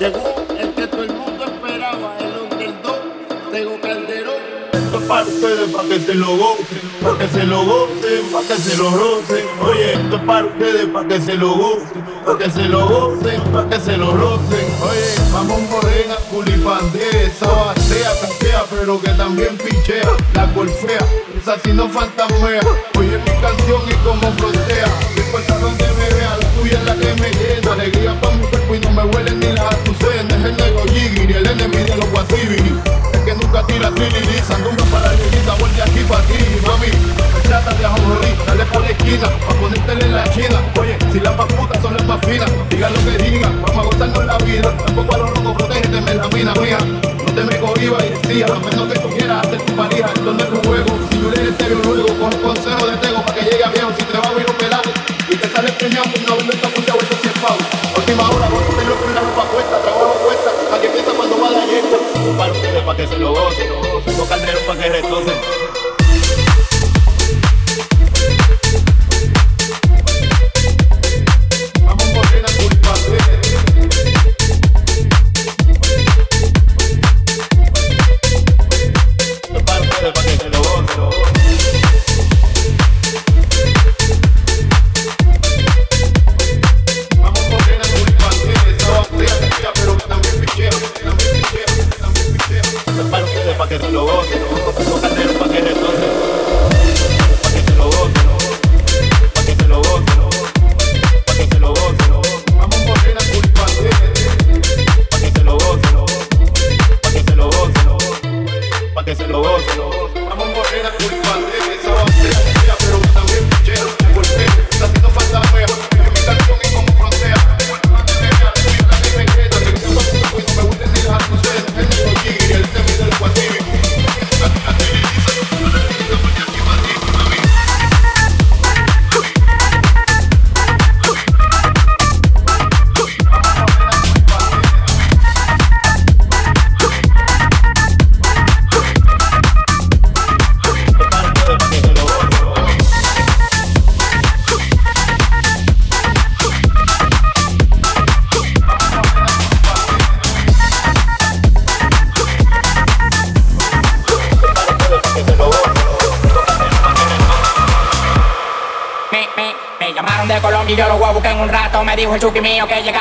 Llegó el que todo el mundo esperaba, el underdog, Tego Calderón. Esto es para ustedes, para que se lo gocen, para que se lo gocen, para que se lo rocen. Oye, esto es para ustedes, para que se lo gocen, para que se lo gocen, para que se lo rocen. Oye, mamón morena, culipandea, esa batea, cantea, pero que también pinchea, la golfea, esa si no fantasmea. Oye mi canción y como frontea, no importa donde me vean lluvia la que me llena Alegría pa' mi cuerpo y no me huelen ni las azucenas Es el negro y el enemigo de los guasibiri Es que nunca tira trililiza Nunca para la vuelve aquí pa' ti, mami. Trata de ajonjorí, dale por la esquina to give me, okay, you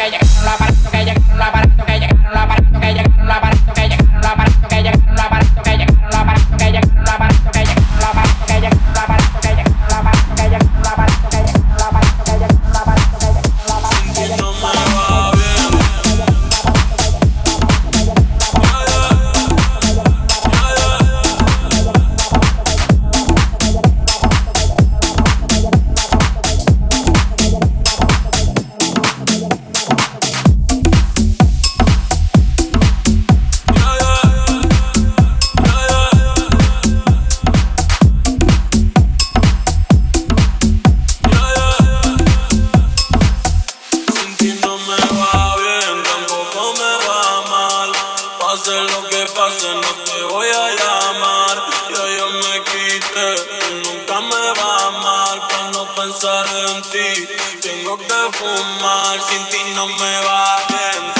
que ya no la Pase lo que pase, no te voy a llamar. Yo yo me quité, nunca me va a amar. Para no pensar en ti, tengo que fumar. Sin ti no me va a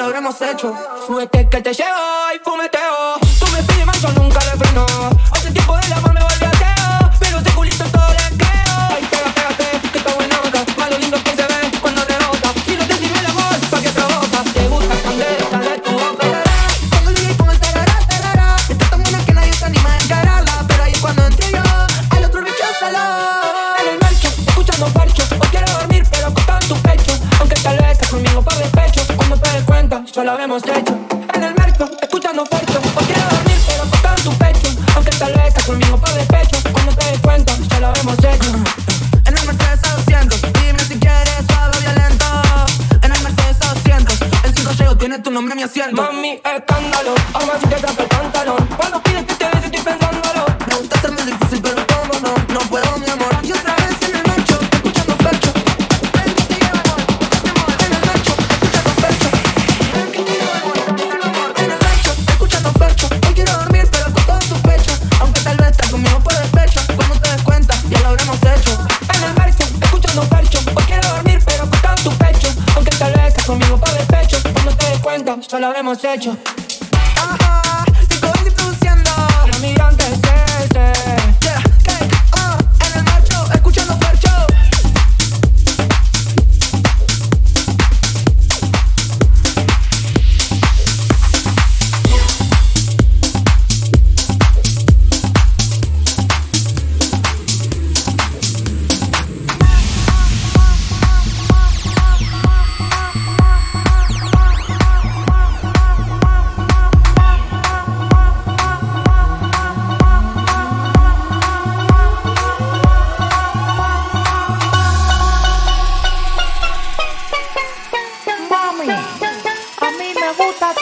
lo habremos hecho. Súbete que te llevo y fume Ya lo hemos hecho. En el merco, escuchando fuerte. Hoy quiero dormir, pero acostado tu pecho. Aunque tal vez estás conmigo por el pecho. Cuando te des cuenta, ya lo hemos hecho. En el Mercedes 200, dime si quieres suave violento. En el Mercedes 200, el 5 llego tiene tu nombre en mi asiento. Mami, escándalo, vamos a decir que el pantalón. Conmigo por el pecho, cuando te des cuenta, solo habremos hecho.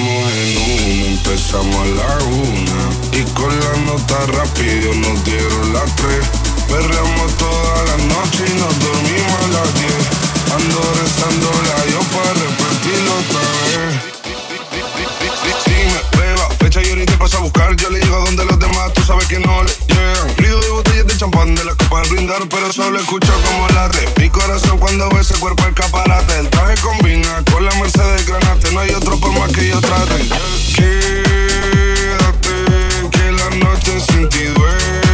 Fuimos en uno, empezamos a la una. Y con la nota rápido nos dieron las tres. Perreamos toda la noche y nos dormimos a las diez. Ando rezando la yo para repetirlo otra vez. Si me prueba, fecha y ahorita paso a buscar. Yo le a donde los demás, tú sabes que no le llegan. Río de botellas de champán de la brindar, pero solo escucho como late. Mi corazón cuando ve ese cuerpo escaparate. El traje combina con la Mercedes Granate. No hay otro por más que yo trate. Quédate, que la noche sin ti duele.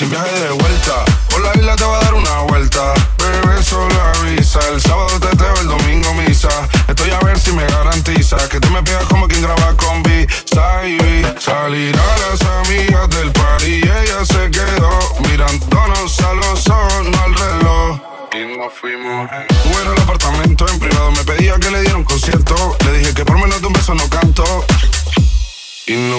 Equipaje, sin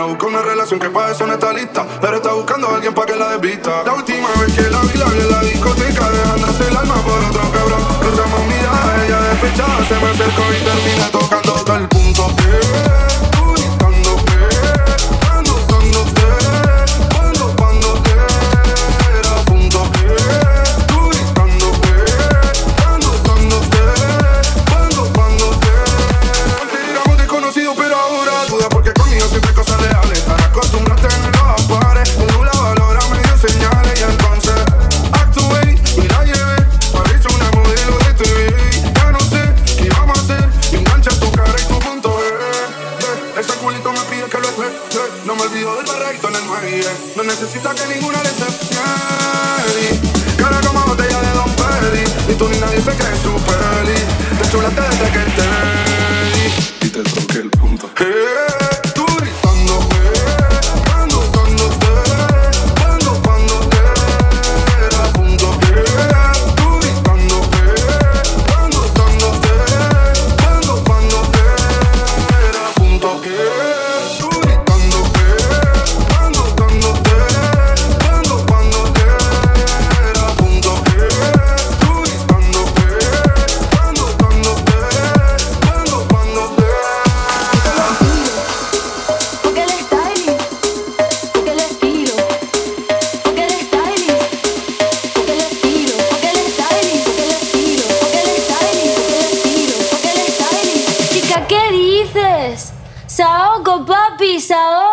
No busca una relación que para eso no está lista. Pero está buscando a alguien para que la desvista. La última vez que la vi, la vi en la discoteca. Dejándose el alma por otro cabrón. Cruzamos miradas, ella despechada. Se me acercó y terminé Saogo, papi, saogo.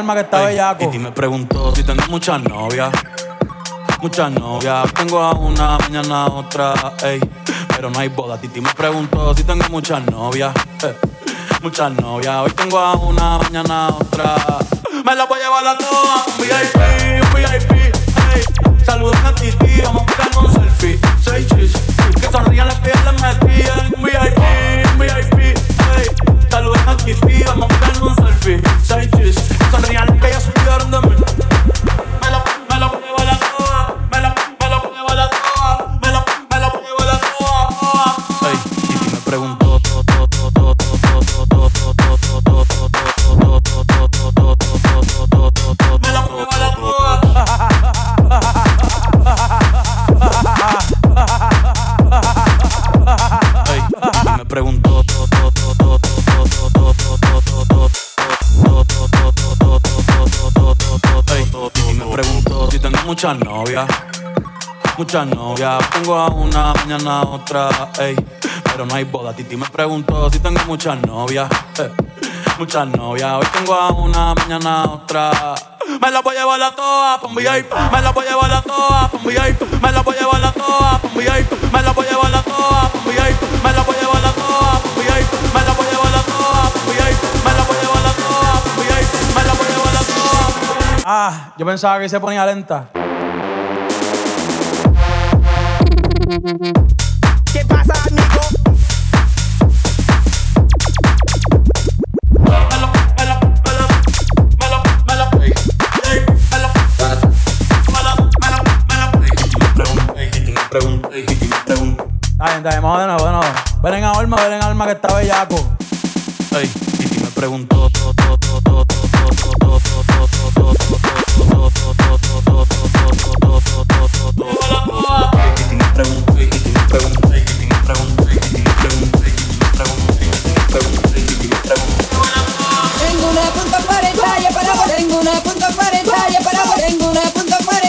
Alma, ven en alma que está bellaco. Y me preguntó si tengo muchas novias. Muchas novias. Tengo a una, mañana a otra. Ey, pero no hay boda. Titi me preguntó si tengo muchas novias. eh, muchas novias. Hoy tengo a una, mañana a otra. Me la voy a llevar a todas. Un VIP, un VIP. Ey, saluden a Titi. Vamos a tirar un selfie. Seis chis. Que sonrían las metí en un VIP, un VIP. Ey, saluden a Titi. Vamos a tirar un selfie. A una, mañana otra, ey. Pero no hay boda, Titi me preguntó si tengo muchas novias eh, Muchas novias, hoy tengo a una, mañana a otra. Me la voy a llevar a todas un VIP, me la voy a llevar a todas un VIP, me la voy a llevar a todas un VIP, me la voy a llevar a todas un VIP, me la voy a llevar a todas un VIP, me la voy a llevar a todas un VIP, me la voy a llevar a todas un VIP, me la voy a llevar a todas. Ah, yo pensaba que se ponía lenta. Preguntó. Tengo una punta para vos. Tengo una punta parentaria para vos. Tengo una punta para